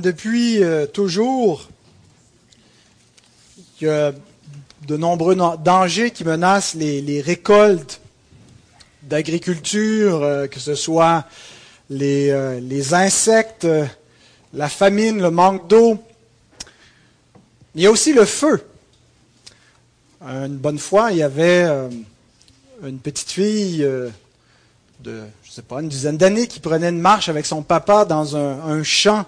depuis euh, toujours, il y a de nombreux dangers qui menacent les, récoltes d'agriculture, euh, que ce soit les, euh, insectes, la famine, le manque d'eau. Il y a aussi le feu. Une bonne fois, il y avait une petite fille de, je sais pas, une dizaine d'années qui prenait une marche avec son papa dans un, champ,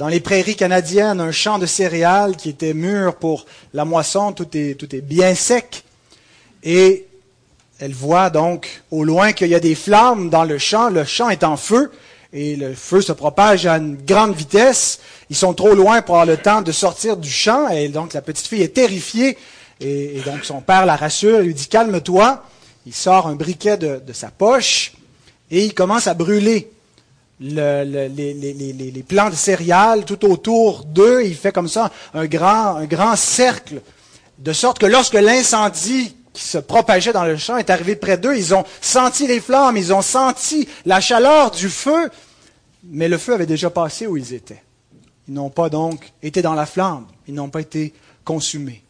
dans les prairies canadiennes, un champ de céréales qui était mûr pour la moisson, tout est, bien sec. Et elle voit donc au loin qu'il y a des flammes dans le champ, le champ est en feu, et le feu se propage à une grande vitesse. Ils sont trop loin pour avoir le temps de sortir du champ, et donc la petite fille est terrifiée, et, donc son père la rassure, lui dit calme-toi. Il sort un briquet de sa poche, et il commence à brûler les, de céréales tout autour d'eux. Il fait comme ça un grand, un grand cercle, de sorte que lorsque l'incendie qui se propageait dans le champ est arrivé près d'eux, ils ont senti les flammes, ils ont senti la chaleur du feu, mais le feu avait déjà passé où ils étaient. Ils n'ont pas donc été dans la flamme, ils n'ont pas été consumés.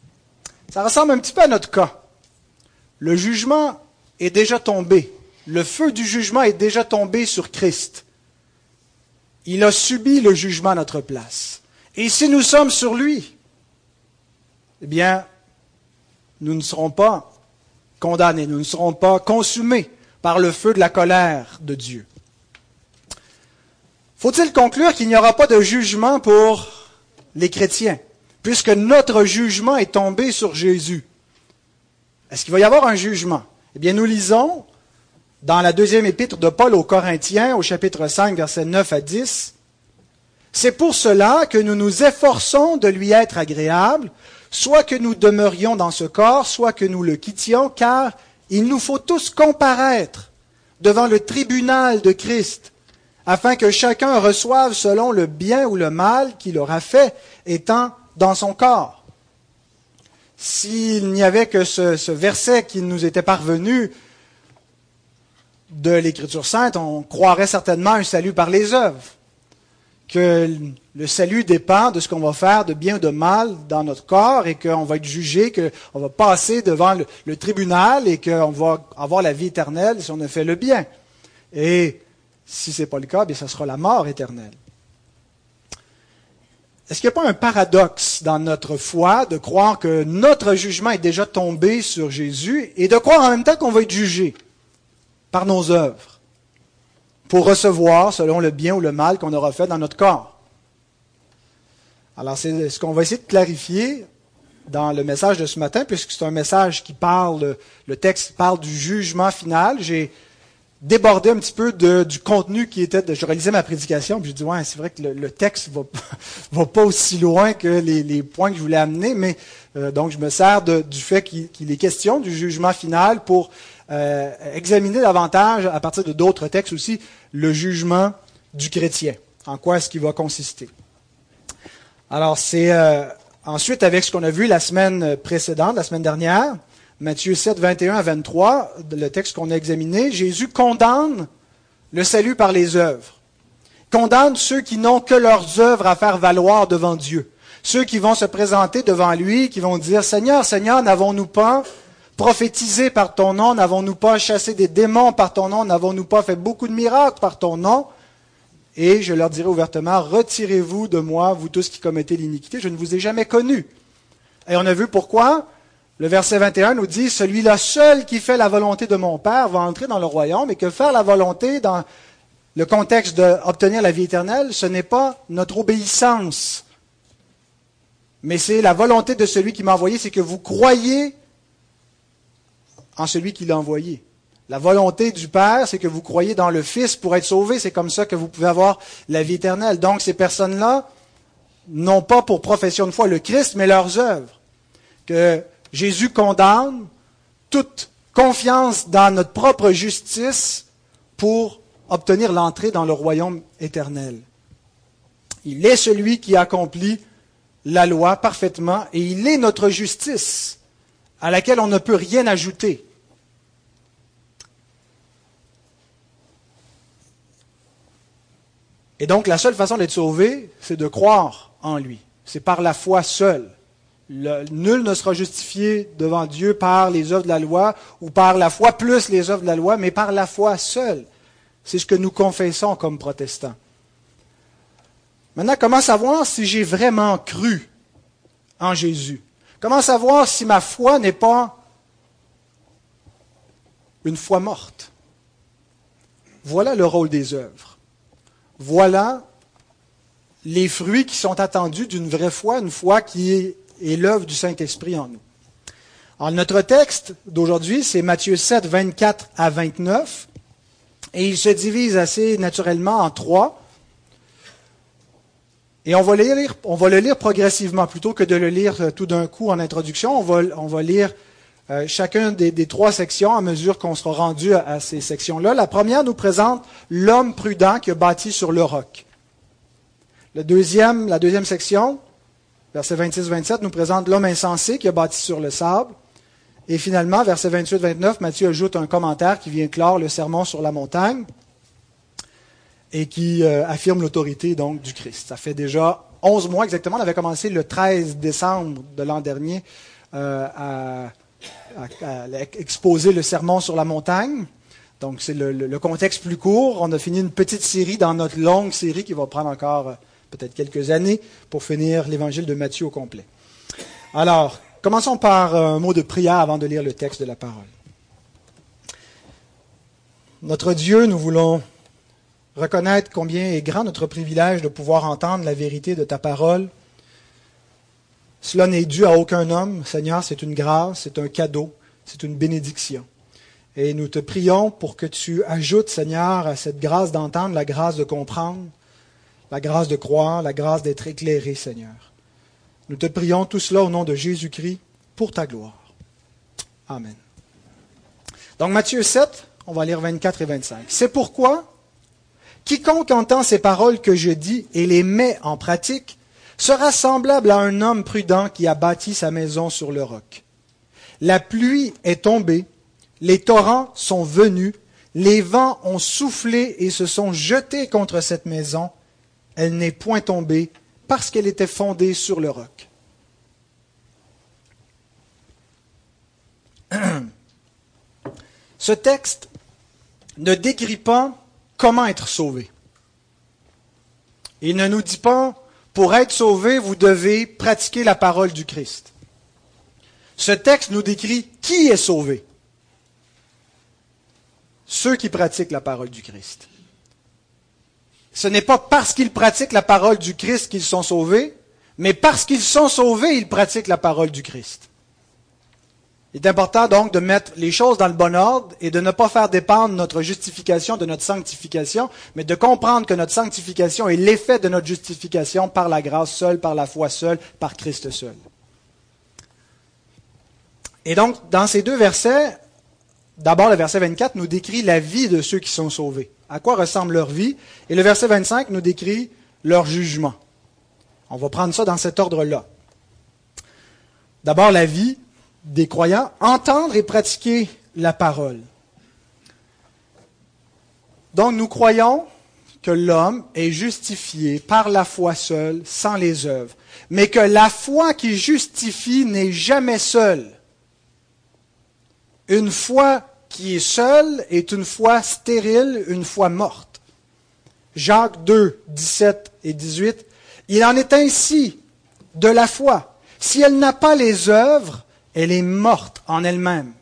Ça ressemble un petit peu à notre cas. Le jugement est déjà tombé le feu du jugement est déjà tombé sur Christ. Il a subi le jugement à notre place. Et si nous sommes sur lui, eh bien, nous ne serons pas condamnés, nous ne serons pas consumés par le feu de la colère de Dieu. Faut-il conclure qu'il n'y aura pas de jugement pour les chrétiens, puisque notre jugement est tombé sur Jésus? Est-ce qu'il va y avoir un jugement? Eh bien, nous lisons dans la deuxième épître de Paul aux Corinthiens, au chapitre 5, versets 9 à 10. C'est pour cela que nous nous efforçons de lui être agréables, soit que nous demeurions dans ce corps, soit que nous le quittions, car il nous faut tous comparaître devant le tribunal de Christ, afin que chacun reçoive selon le bien ou le mal qu'il aura fait, étant dans son corps. S'il n'y avait que ce, ce verset qui nous était parvenu, de l'Écriture sainte, on croirait certainement un salut par les œuvres, que le salut dépend de ce qu'on va faire de bien ou de mal dans notre corps et qu'on va être jugé, qu'on va passer devant le, tribunal et qu'on va avoir la vie éternelle si on a fait le bien. Et si ce n'est pas le cas, bien, ça sera la mort éternelle. Est-ce qu'il n'y a pas un paradoxe dans notre foi de croire que notre jugement est déjà tombé sur Jésus et de croire en même temps qu'on va être jugé? Par nos œuvres pour recevoir selon le bien ou le mal qu'on aura fait dans notre corps. Alors, c'est ce qu'on va essayer de clarifier dans le message de ce matin, puisque c'est un message qui parle, le texte parle du jugement final. J'ai débordé un petit peu du contenu qui était, de, je réalisais ma prédication, puis j'ai dit, ouais, c'est vrai que le, texte va, va pas aussi loin que les, points que je voulais amener, mais euh, donc je me sers du fait qu'il est question du jugement final pour euh, examiner davantage, à partir de d'autres textes aussi, le jugement du chrétien. En quoi est-ce qu'il va consister? Alors, c'est euh, ensuite avec ce qu'on a vu la semaine précédente, la semaine dernière, Matthieu 7, 21 à 23, le texte qu'on a examiné, Jésus condamne le salut par les œuvres. Condamne ceux qui n'ont que leurs œuvres à faire valoir devant Dieu. Ceux qui vont se présenter devant lui, qui vont dire, Seigneur, Seigneur, n'avons-nous pas prophétisé par ton nom N'avons-nous pas chassé des démons par ton nom N'avons-nous pas fait beaucoup de miracles par ton nom? Et je leur dirai ouvertement, retirez-vous de moi, vous tous qui commettez l'iniquité, je ne vous ai jamais connus. Et on a vu pourquoi? Le verset 21 nous dit, celui-là seul qui fait la volonté de mon Père va entrer dans le royaume, et que faire la volonté dans le contexte d'obtenir la vie éternelle, ce n'est pas notre obéissance, mais c'est la volonté de celui qui m'a envoyé, c'est que vous croyez en celui qui l'a envoyé. La volonté du Père, c'est que vous croyez dans le Fils pour être sauvé. C'est comme ça que vous pouvez avoir la vie éternelle. Donc ces personnes-là n'ont pas pour profession de foi le Christ, mais leurs œuvres. Que Jésus condamne toute confiance dans notre propre justice pour obtenir l'entrée dans le royaume éternel. Il est celui qui accomplit la loi parfaitement et il est notre justice à laquelle on ne peut rien ajouter. Et donc la seule façon d'être sauvé, c'est de croire en lui. C'est par la foi seule. nul ne sera justifié devant Dieu par les œuvres de la loi ou par la foi plus les œuvres de la loi, mais par la foi seule. C'est ce que nous confessons comme protestants. Maintenant, comment savoir si j'ai vraiment cru en Jésus? Comment savoir si ma foi n'est pas une foi morte? Voilà le rôle des œuvres. Voilà les fruits qui sont attendus d'une vraie foi, une foi qui est, l'œuvre du Saint-Esprit en nous. Alors, notre texte d'aujourd'hui, c'est Matthieu 7, 24 à 29, et il se divise assez naturellement en trois. Et on va, le lire, progressivement plutôt que de le lire euh, tout d'un coup en introduction. On va, on va lire euh, chacun des, trois sections à mesure qu'on sera rendu à, ces sections-là. La première nous présente l'homme prudent qui a bâti sur le roc. Deuxième, la deuxième section, verset 26-27, nous présente l'homme insensé qui a bâti sur le sable. Et finalement, verset 28-29, Matthieu ajoute un commentaire qui vient clore le sermon sur la montagne et qui euh, affirme l'autorité donc du Christ. Ça fait déjà 11 mois exactement. On avait commencé le 13 décembre de l'an dernier euh, à, exposer le sermon sur la montagne. Donc c'est le, le, contexte plus court. On a fini une petite série dans notre longue série qui va prendre encore euh, peut-être quelques années pour finir l'évangile de Matthieu au complet. Alors, commençons par un mot de prière avant de lire le texte de la parole. Notre Dieu, nous voulons reconnaître combien est grand notre privilège de pouvoir entendre la vérité de ta parole. Cela n'est dû à aucun homme, Seigneur, c'est une grâce, c'est un cadeau, c'est une bénédiction. Et nous te prions pour que tu ajoutes, Seigneur, à cette grâce d'entendre la grâce de comprendre, la grâce de croire, la grâce d'être éclairé, Seigneur. Nous te prions tout cela au nom de Jésus-Christ pour ta gloire. Amen. Donc Matthieu 7, on va lire 24 et 25. C'est pourquoi quiconque entend ces paroles que je dis et les met en pratique sera semblable à un homme prudent qui a bâti sa maison sur le roc. La pluie est tombée, les torrents sont venus, les vents ont soufflé et se sont jetés contre cette maison, elle n'est point tombée parce qu'elle était fondée sur le roc. Ce texte ne décrit pas comment être sauvé. Il ne nous dit pas, pour être sauvé, vous devez pratiquer la parole du Christ. Ce texte nous décrit qui est sauvé. Ceux qui pratiquent la parole du Christ. Ce n'est pas parce qu'ils pratiquent la parole du Christ qu'ils sont sauvés, mais parce qu'ils sont sauvés, ils pratiquent la parole du Christ. Il est important donc de mettre les choses dans le bon ordre et de ne pas faire dépendre notre justification de notre sanctification, mais de comprendre que notre sanctification est l'effet de notre justification par la grâce seule, par la foi seule, par Christ seul. Et donc, dans ces deux versets, d'abord le verset 24 nous décrit la vie de ceux qui sont sauvés à quoi ressemble leur vie? Et le verset 25 nous décrit leur jugement. On va prendre ça dans cet ordre-là. D'abord, la vie des croyants, entendre et pratiquer la parole. Donc nous croyons que l'homme est justifié par la foi seule, sans les œuvres, mais que la foi qui justifie n'est jamais seule. Une foi qui est seul est une foi stérile, une foi morte. Jacques 2, 17 et 18. Il en est ainsi de la foi. Si elle n'a pas les œuvres, elle est morte en elle-même.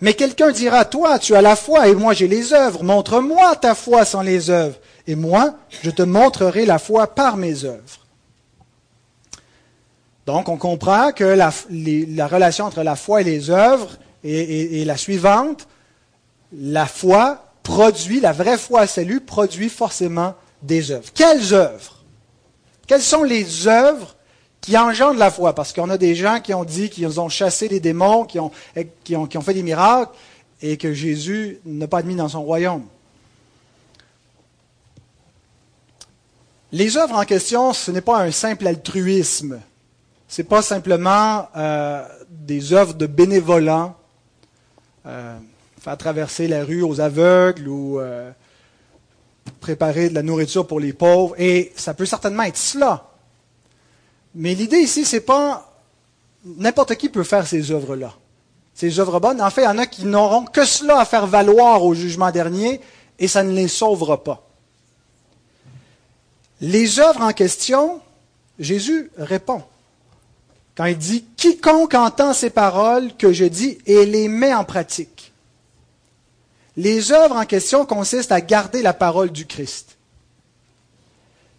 Mais quelqu'un dira, toi, tu as la foi et moi j'ai les œuvres. Montre-moi ta foi sans les œuvres. Et moi, je te montrerai la foi par mes œuvres. Donc, on comprend que la, la relation entre la foi et les œuvres et, la suivante, la foi produit, la vraie foi à salut produit forcément des œuvres. Quelles œuvres? Quelles sont les œuvres qui engendrent la foi Parce qu'on a des gens qui ont dit qu'ils ont chassé des démons, qui ont, qui ont, qui ont fait des miracles, et que Jésus n'a pas admis dans son royaume. Les œuvres en question, ce n'est pas un simple altruisme. Ce n'est pas simplement euh, des œuvres de bénévolents euh, faire traverser la rue aux aveugles ou euh, préparer de la nourriture pour les pauvres, et ça peut certainement être cela. Mais l'idée ici, c'est pas n'importe qui peut faire ces œuvres-là. Ces œuvres bonnes. En fait, il y en a qui n'auront que cela à faire valoir au jugement dernier, et ça ne les sauvera pas. Les œuvres en question, Jésus répond. Quand il dit Quiconque entend ces paroles que je dis et les met en pratique. Les œuvres en question consistent à garder la parole du Christ.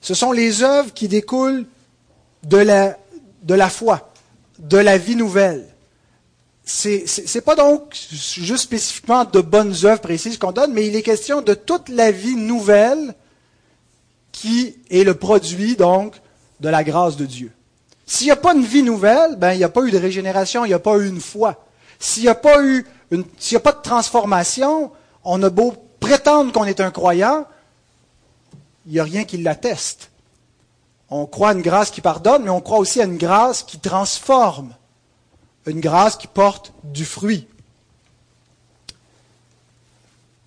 Ce sont les œuvres qui découlent de la, de la foi, de la vie nouvelle. C'est n'est pas donc juste spécifiquement de bonnes œuvres précises qu'on donne, mais il est question de toute la vie nouvelle qui est le produit donc de la grâce de Dieu. S'il n'y a pas une vie nouvelle, ben il n'y a pas eu de régénération, il n'y a pas eu une foi. S'il n'y a pas eu une, s'il n'y a pas de transformation, on a beau prétendre qu'on est un croyant, il n'y a rien qui l'atteste. On croit à une grâce qui pardonne, mais on croit aussi à une grâce qui transforme, une grâce qui porte du fruit.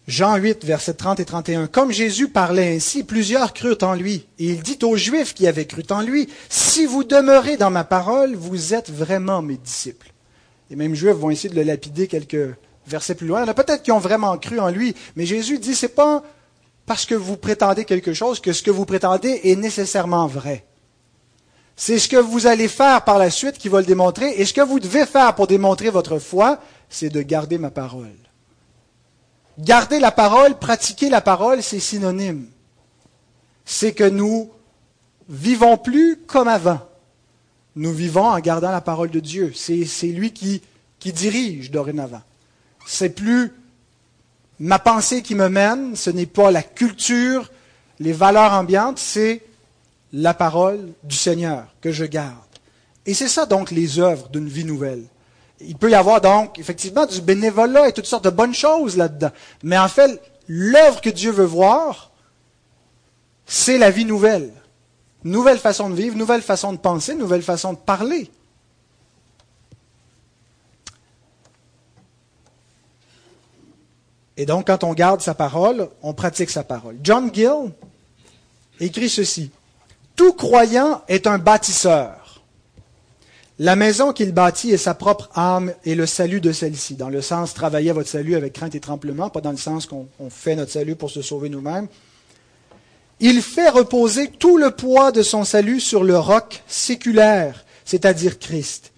Jean 8, versets 30 et 31. Comme Jésus parlait ainsi, plusieurs crurent en lui. Et il dit aux Juifs qui avaient cru en lui, Si vous demeurez dans ma parole, vous êtes vraiment mes disciples. Les mêmes Juifs vont essayer de le lapider quelques versets plus loin. Il peut-être qui ont vraiment cru en lui, mais Jésus dit, c'est pas parce que vous prétendez quelque chose que ce que vous prétendez est nécessairement vrai. C'est ce que vous allez faire par la suite qui va le démontrer, et ce que vous devez faire pour démontrer votre foi, c'est de garder ma parole. Garder la parole, pratiquer la parole, c'est synonyme. C'est que nous vivons plus comme avant. Nous vivons en gardant la parole de Dieu. C'est lui qui, qui dirige dorénavant. C'est plus ma pensée qui me mène, ce n'est pas la culture, les valeurs ambiantes, c'est la parole du Seigneur que je garde. Et c'est ça donc les œuvres d'une vie nouvelle. Il peut y avoir donc effectivement du bénévolat et toutes sortes de bonnes choses là-dedans. Mais en fait, l'œuvre que Dieu veut voir, c'est la vie nouvelle. Nouvelle façon de vivre, nouvelle façon de penser, nouvelle façon de parler. Et donc, quand on garde sa parole, on pratique sa parole. John Gill écrit ceci. Tout croyant est un bâtisseur. La maison qu'il bâtit est sa propre âme et le salut de celle-ci, dans le sens travailler votre salut avec crainte et tremblement, pas dans le sens qu'on fait notre salut pour se sauver nous-mêmes. Il fait reposer tout le poids de son salut sur le roc séculaire, c'est-à-dire Christ.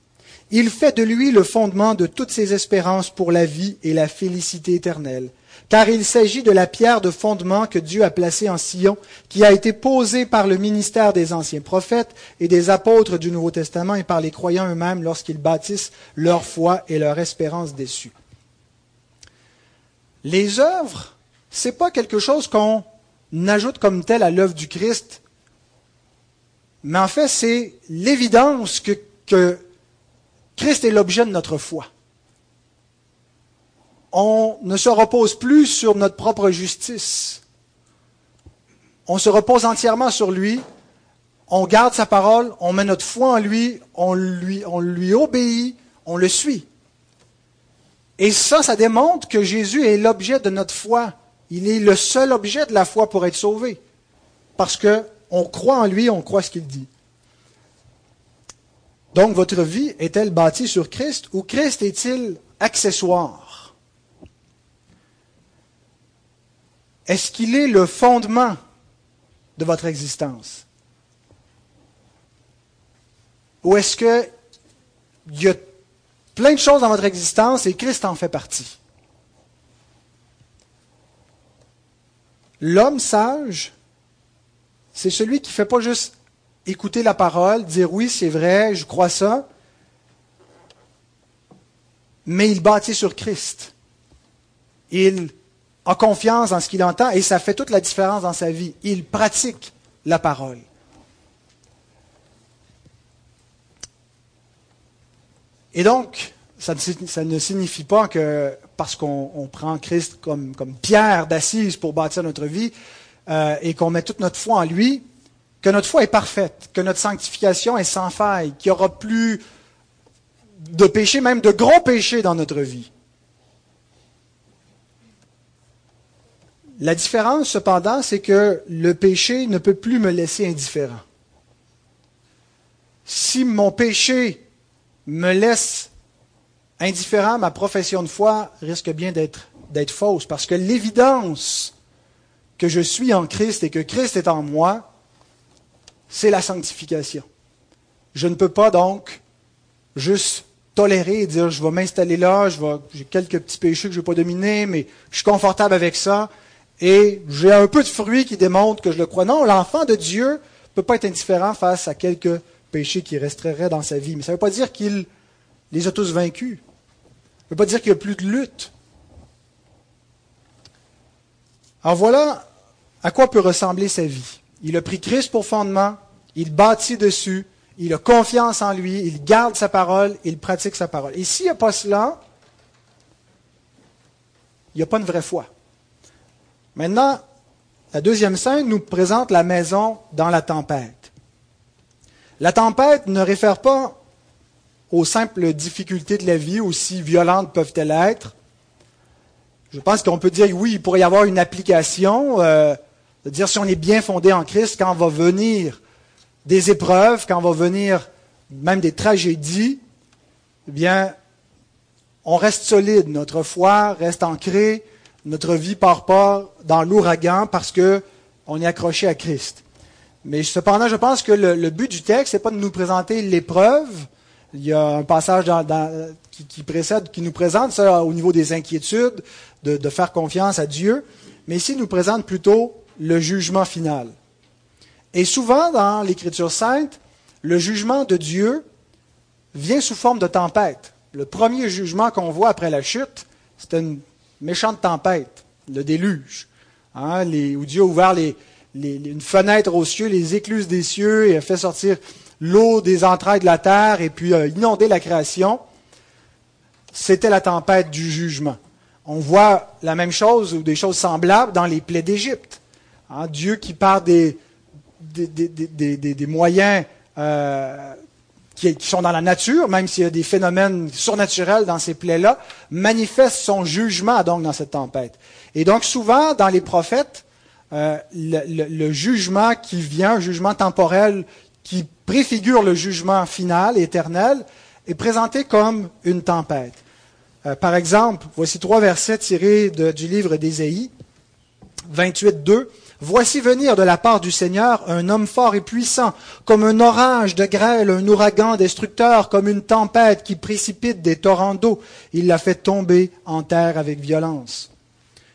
Il fait de lui le fondement de toutes ses espérances pour la vie et la félicité éternelle car il s'agit de la pierre de fondement que Dieu a placée en Sion, qui a été posée par le ministère des anciens prophètes et des apôtres du Nouveau Testament et par les croyants eux-mêmes lorsqu'ils bâtissent leur foi et leur espérance déçue. Les œuvres, c'est pas quelque chose qu'on ajoute comme tel à l'œuvre du Christ, mais en fait, c'est l'évidence que, que Christ est l'objet de notre foi on ne se repose plus sur notre propre justice. On se repose entièrement sur lui. On garde sa parole, on met notre foi en lui, on lui, obéit, on le suit. Et ça, ça démontre que Jésus est l'objet de notre foi. Il est le seul objet de la foi pour être sauvé. Parce que on croit en lui, on croit ce qu'il dit. Donc, votre vie est-elle bâtie sur Christ ou Christ est-il accessoire? Est-ce qu'il est le fondement de votre existence? Ou est-ce qu'il y a plein de choses dans votre existence et Christ en fait partie? L'homme sage, c'est celui qui ne fait pas juste écouter la parole, dire oui, c'est vrai, je crois ça, mais il bâtit sur Christ. Il a confiance en ce qu'il entend et ça fait toute la différence dans sa vie. Il pratique la parole. Et donc, ça ne, signifie pas que parce qu'on prend Christ comme, pierre d'assise pour bâtir notre vie euh, et qu'on met toute notre foi en lui, que notre foi est parfaite, que notre sanctification est sans faille, qu'il n'y aura plus de péché, même de gros péchés dans notre vie. La différence, cependant, c'est que le péché ne peut plus me laisser indifférent. Si mon péché me laisse indifférent, ma profession de foi risque bien d'être, d'être fausse, parce que l'évidence que je suis en Christ et que Christ est en moi, c'est la sanctification. Je ne peux pas donc juste tolérer et dire je vais m'installer là, j'ai quelques petits péchés que je ne vais pas dominer, mais je suis confortable avec ça, et j'ai un peu de fruit qui démontre que je le crois. Non, l'enfant de Dieu ne peut pas être indifférent face à quelques péchés qui resteraient dans sa vie. Mais ça ne veut pas dire qu'il les a tous vaincus. Ça ne veut pas dire qu'il n'y a plus de lutte. Alors voilà à quoi peut ressembler sa vie. Il a pris Christ pour fondement, il bâtit dessus, il a confiance en lui, il garde sa parole, il pratique sa parole. Et s'il n'y a pas cela, il n'y a pas une vraie foi. Maintenant, la deuxième scène nous présente la maison dans la tempête. La tempête ne réfère pas aux simples difficultés de la vie, aussi violentes peuvent-elles être. Je pense qu'on peut dire, oui, il pourrait y avoir une application, euh, dire si on est bien fondé en Christ, quand va venir des épreuves, quand va venir même des tragédies, eh bien, on reste solide, notre foi reste ancrée, notre vie part pas dans l'ouragan parce que on est accroché à Christ. Mais cependant, je pense que le, but du texte, n'est pas de nous présenter l'épreuve. Il y a un passage qui, précède, qui nous présente ça au niveau des inquiétudes, de, de faire confiance à Dieu. Mais ici, il nous présente plutôt le jugement final. Et souvent, dans l'Écriture sainte, le jugement de Dieu vient sous forme de tempête. Le premier jugement qu'on voit après la chute, c'est une méchante tempête, le déluge, hein, où Dieu a ouvert une fenêtre aux cieux, les écluses des cieux, et a fait sortir l'eau des entrailles de la terre, et puis a inondé la création. C'était la tempête du jugement. On voit la même chose ou des choses semblables dans les plaies d'Égypte. Hein, Dieu qui part des, moyens euh, qui, sont dans la nature, même s'il y a des phénomènes surnaturels dans ces plaies-là, manifeste son jugement donc dans cette tempête. Et donc souvent dans les prophètes, euh, le, jugement qui vient, un jugement temporel qui préfigure le jugement final, éternel, est présenté comme une tempête. Euh, par exemple, voici trois versets tirés du livre d'Ésaïe, 28, 2. Voici venir de la part du Seigneur un homme fort et puissant, comme un orage de grêle, un ouragan destructeur, comme une tempête qui précipite des torrents d'eau. Il l'a fait tomber en terre avec violence.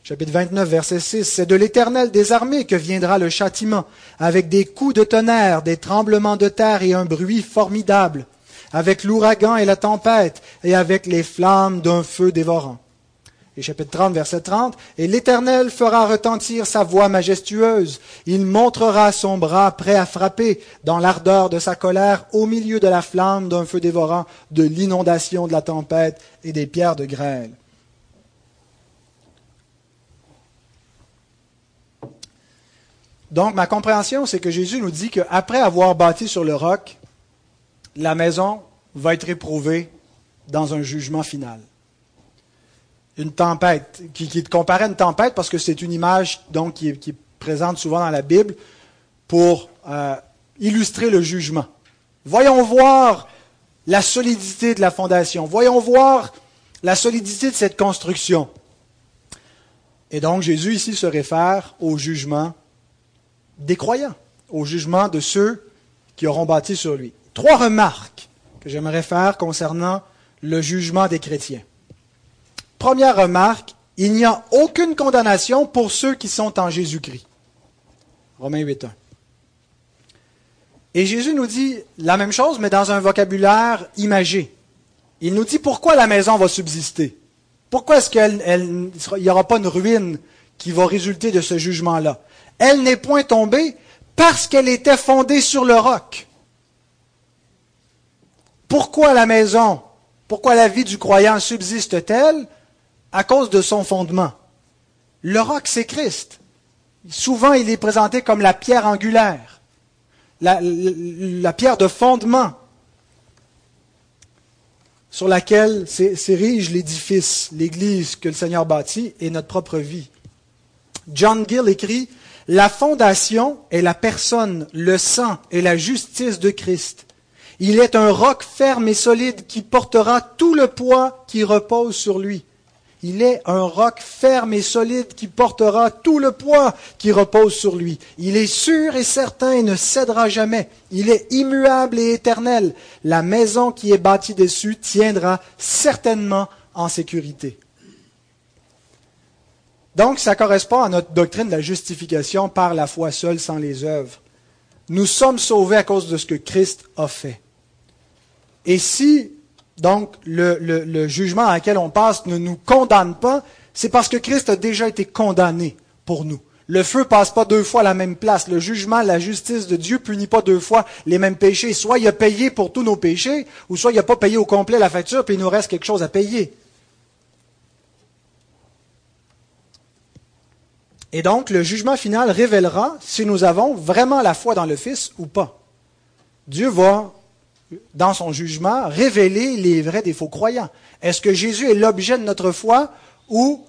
Chapitre 29, verset 6. C'est de l'Éternel des armées que viendra le châtiment, avec des coups de tonnerre, des tremblements de terre et un bruit formidable, avec l'ouragan et la tempête, et avec les flammes d'un feu dévorant. Et chapitre 30, verset 30, Et l'Éternel fera retentir sa voix majestueuse. Il montrera son bras prêt à frapper dans l'ardeur de sa colère au milieu de la flamme d'un feu dévorant, de l'inondation de la tempête et des pierres de grêle. Donc, ma compréhension, c'est que Jésus nous dit qu'après avoir bâti sur le roc, la maison va être éprouvée dans un jugement final une tempête, qui, qui comparait une tempête parce que c'est une image donc qui est, présente souvent dans la Bible pour euh, illustrer le jugement. Voyons voir la solidité de la fondation. Voyons voir la solidité de cette construction. Et donc Jésus ici se réfère au jugement des croyants, au jugement de ceux qui auront bâti sur lui. Trois remarques que j'aimerais faire concernant le jugement des chrétiens. Première remarque, il n'y a aucune condamnation pour ceux qui sont en Jésus-Christ. Romains 8.1. Et Jésus nous dit la même chose, mais dans un vocabulaire imagé. Il nous dit pourquoi la maison va subsister. Pourquoi est-ce qu'il n'y aura pas une ruine qui va résulter de ce jugement-là? Elle n'est point tombée parce qu'elle était fondée sur le roc. Pourquoi la maison, pourquoi la vie du croyant subsiste-t-elle? À cause de son fondement. Le roc, c'est Christ. Souvent, il est présenté comme la pierre angulaire, la, pierre de fondement sur laquelle s'érige l'édifice, l'Église que le Seigneur bâtit et notre propre vie. John Gill écrit La fondation est la personne, le sang et la justice de Christ. Il est un roc ferme et solide qui portera tout le poids qui repose sur lui. Il est un roc ferme et solide qui portera tout le poids qui repose sur lui. Il est sûr et certain et ne cédera jamais. Il est immuable et éternel. La maison qui est bâtie dessus tiendra certainement en sécurité. Donc, ça correspond à notre doctrine de la justification par la foi seule sans les œuvres. Nous sommes sauvés à cause de ce que Christ a fait. Et si, donc, le, jugement à laquelle on passe ne nous condamne pas, c'est parce que Christ a déjà été condamné pour nous. Le feu passe pas deux fois à la même place. Le jugement, la justice de Dieu punit pas deux fois les mêmes péchés. Soit il a payé pour tous nos péchés, ou soit il n'a pas payé au complet la facture, puis il nous reste quelque chose à payer. Et donc, le jugement final révélera si nous avons vraiment la foi dans le Fils ou pas. Dieu va dans son jugement, révéler les vrais des faux croyants. Est-ce que Jésus est l'objet de notre foi ou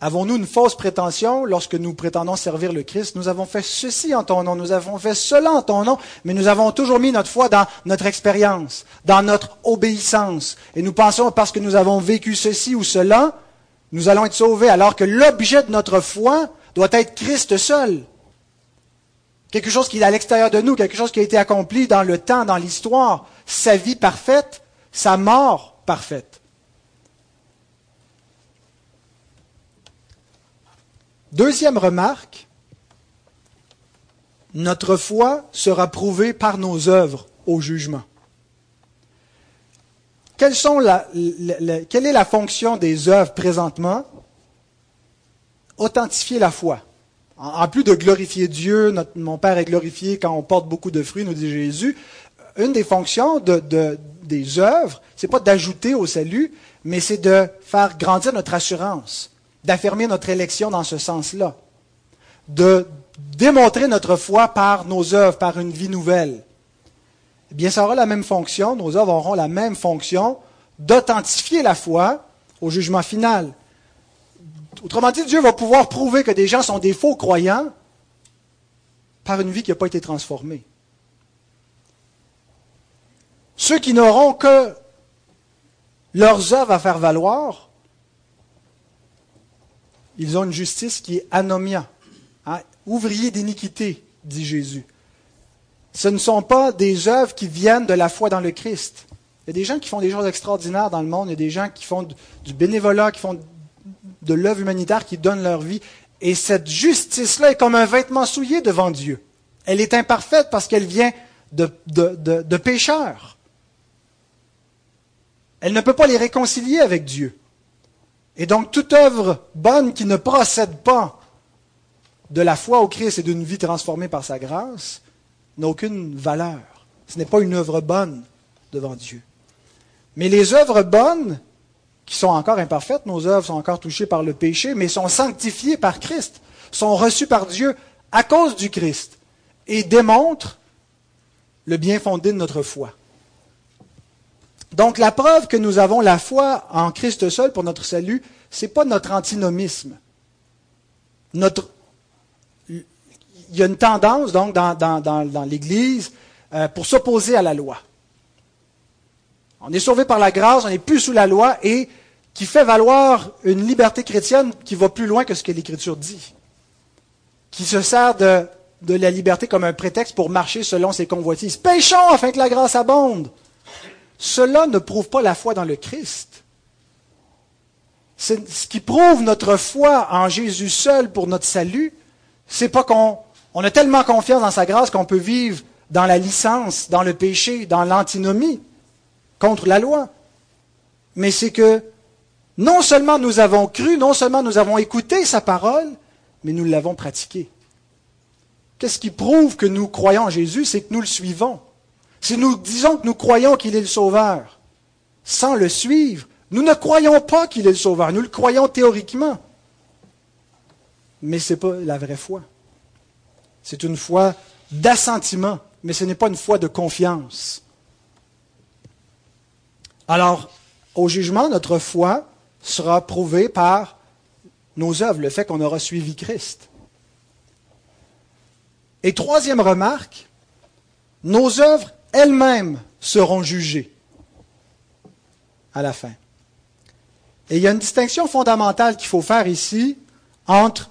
avons-nous une fausse prétention lorsque nous prétendons servir le Christ? Nous avons fait ceci en ton nom, nous avons fait cela en ton nom, mais nous avons toujours mis notre foi dans notre expérience, dans notre obéissance. Et nous pensons parce que nous avons vécu ceci ou cela, nous allons être sauvés, alors que l'objet de notre foi doit être Christ seul. Quelque chose qui est à l'extérieur de nous, quelque chose qui a été accompli dans le temps, dans l'histoire, sa vie parfaite, sa mort parfaite. Deuxième remarque, notre foi sera prouvée par nos œuvres au jugement. quelle est la fonction des œuvres présentement? Authentifier la foi. En, plus de glorifier Dieu, notre, mon Père est glorifié quand on porte beaucoup de fruits, nous dit Jésus. Une des fonctions de, des œuvres, c'est pas d'ajouter au salut, mais c'est de faire grandir notre assurance, d'affirmer notre élection dans ce sens-là, de démontrer notre foi par nos œuvres, par une vie nouvelle. Eh bien, ça aura la même fonction, nos œuvres auront la même fonction d'authentifier la foi au jugement final. Autrement dit, Dieu va pouvoir prouver que des gens sont des faux croyants par une vie qui n'a pas été transformée. Ceux qui n'auront que leurs œuvres à faire valoir, ils ont une justice qui est anomia, hein, ouvrier d'iniquité, dit Jésus. Ce ne sont pas des œuvres qui viennent de la foi dans le Christ. Il y a des gens qui font des choses extraordinaires dans le monde, il y a des gens qui font du bénévolat, qui font de l'œuvre humanitaire qui donnent leur vie. Et cette justice-là est comme un vêtement souillé devant Dieu. Elle est imparfaite parce qu'elle vient de, de, pécheurs. Elle ne peut pas les réconcilier avec Dieu. Et donc toute œuvre bonne qui ne procède pas de la foi au Christ et d'une vie transformée par sa grâce n'a aucune valeur. Ce n'est pas une œuvre bonne devant Dieu. Mais les œuvres bonnes qui sont encore imparfaites, nos œuvres sont encore touchées par le péché, mais sont sanctifiées par Christ, sont reçues par Dieu à cause du Christ, et démontrent le bien fondé de notre foi. Donc la preuve que nous avons la foi en Christ seul pour notre salut, ce n'est pas notre antinomisme. Notre, il y a une tendance donc dans, dans, l'Église euh, pour s'opposer à la loi. On est sauvé par la grâce, on n'est plus sous la loi et qui fait valoir une liberté chrétienne qui va plus loin que ce que l'Écriture dit, qui se sert de, la liberté comme un prétexte pour marcher selon ses convoitises. Péchons afin que la grâce abonde. Cela ne prouve pas la foi dans le Christ. Ce qui prouve notre foi en Jésus seul pour notre salut, c'est pas qu'on on a tellement confiance dans sa grâce qu'on peut vivre dans la licence, dans le péché, dans l'antinomie contre la loi. Mais c'est que non seulement nous avons cru, non seulement nous avons écouté sa parole, mais nous l'avons pratiquée. Qu'est-ce qui prouve que nous croyons en Jésus? C'est que nous le suivons. Si nous disons que nous croyons qu'il est le Sauveur, sans le suivre, nous ne croyons pas qu'il est le Sauveur, nous le croyons théoriquement. Mais ce n'est pas la vraie foi. C'est une foi d'assentiment, mais ce n'est pas une foi de confiance. Alors, au jugement, notre foi sera prouvée par nos œuvres, le fait qu'on aura suivi Christ. Et troisième remarque, nos œuvres elles-mêmes seront jugées à la fin. Et il y a une distinction fondamentale qu'il faut faire ici entre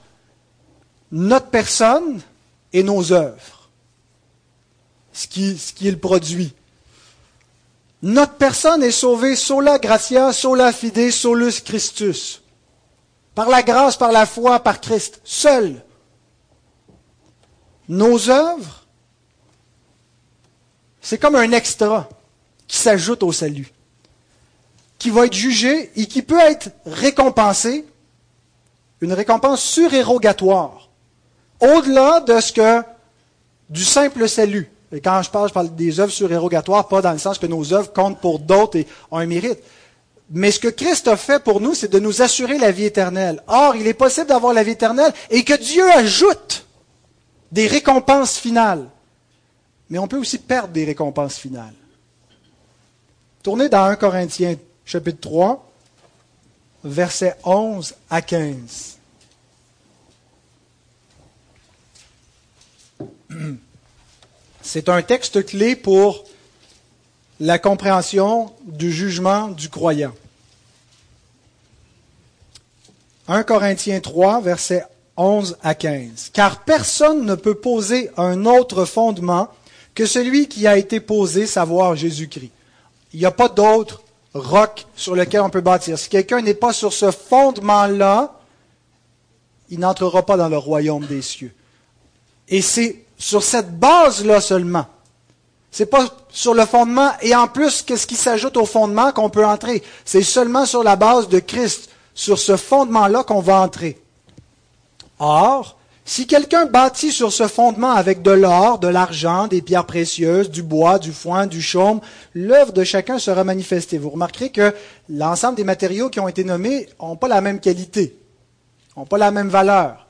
notre personne et nos œuvres, ce qui, ce qui est le produit. Notre personne est sauvée sola gratia, sola fide, solus Christus. Par la grâce, par la foi, par Christ, seul. Nos œuvres, c'est comme un extra qui s'ajoute au salut, qui va être jugé et qui peut être récompensé, une récompense surérogatoire, au-delà de ce que du simple salut. Et quand je parle, je parle des œuvres surérogatoires, pas dans le sens que nos œuvres comptent pour d'autres et ont un mérite. Mais ce que Christ a fait pour nous, c'est de nous assurer la vie éternelle. Or, il est possible d'avoir la vie éternelle et que Dieu ajoute des récompenses finales. Mais on peut aussi perdre des récompenses finales. Tournez dans 1 Corinthiens chapitre 3, versets 11 à 15. C'est un texte clé pour la compréhension du jugement du croyant. 1 Corinthiens 3, versets 11 à 15. Car personne ne peut poser un autre fondement que celui qui a été posé, savoir Jésus-Christ. Il n'y a pas d'autre roc sur lequel on peut bâtir. Si quelqu'un n'est pas sur ce fondement-là, il n'entrera pas dans le royaume des cieux. Et c'est sur cette base-là seulement. C'est pas sur le fondement et en plus qu'est-ce qui s'ajoute au fondement qu'on peut entrer? C'est seulement sur la base de Christ, sur ce fondement-là qu'on va entrer. Or, si quelqu'un bâtit sur ce fondement avec de l'or, de l'argent, des pierres précieuses, du bois, du foin, du chaume, l'œuvre de chacun sera manifestée. Vous remarquerez que l'ensemble des matériaux qui ont été nommés n'ont pas la même qualité, n'ont pas la même valeur.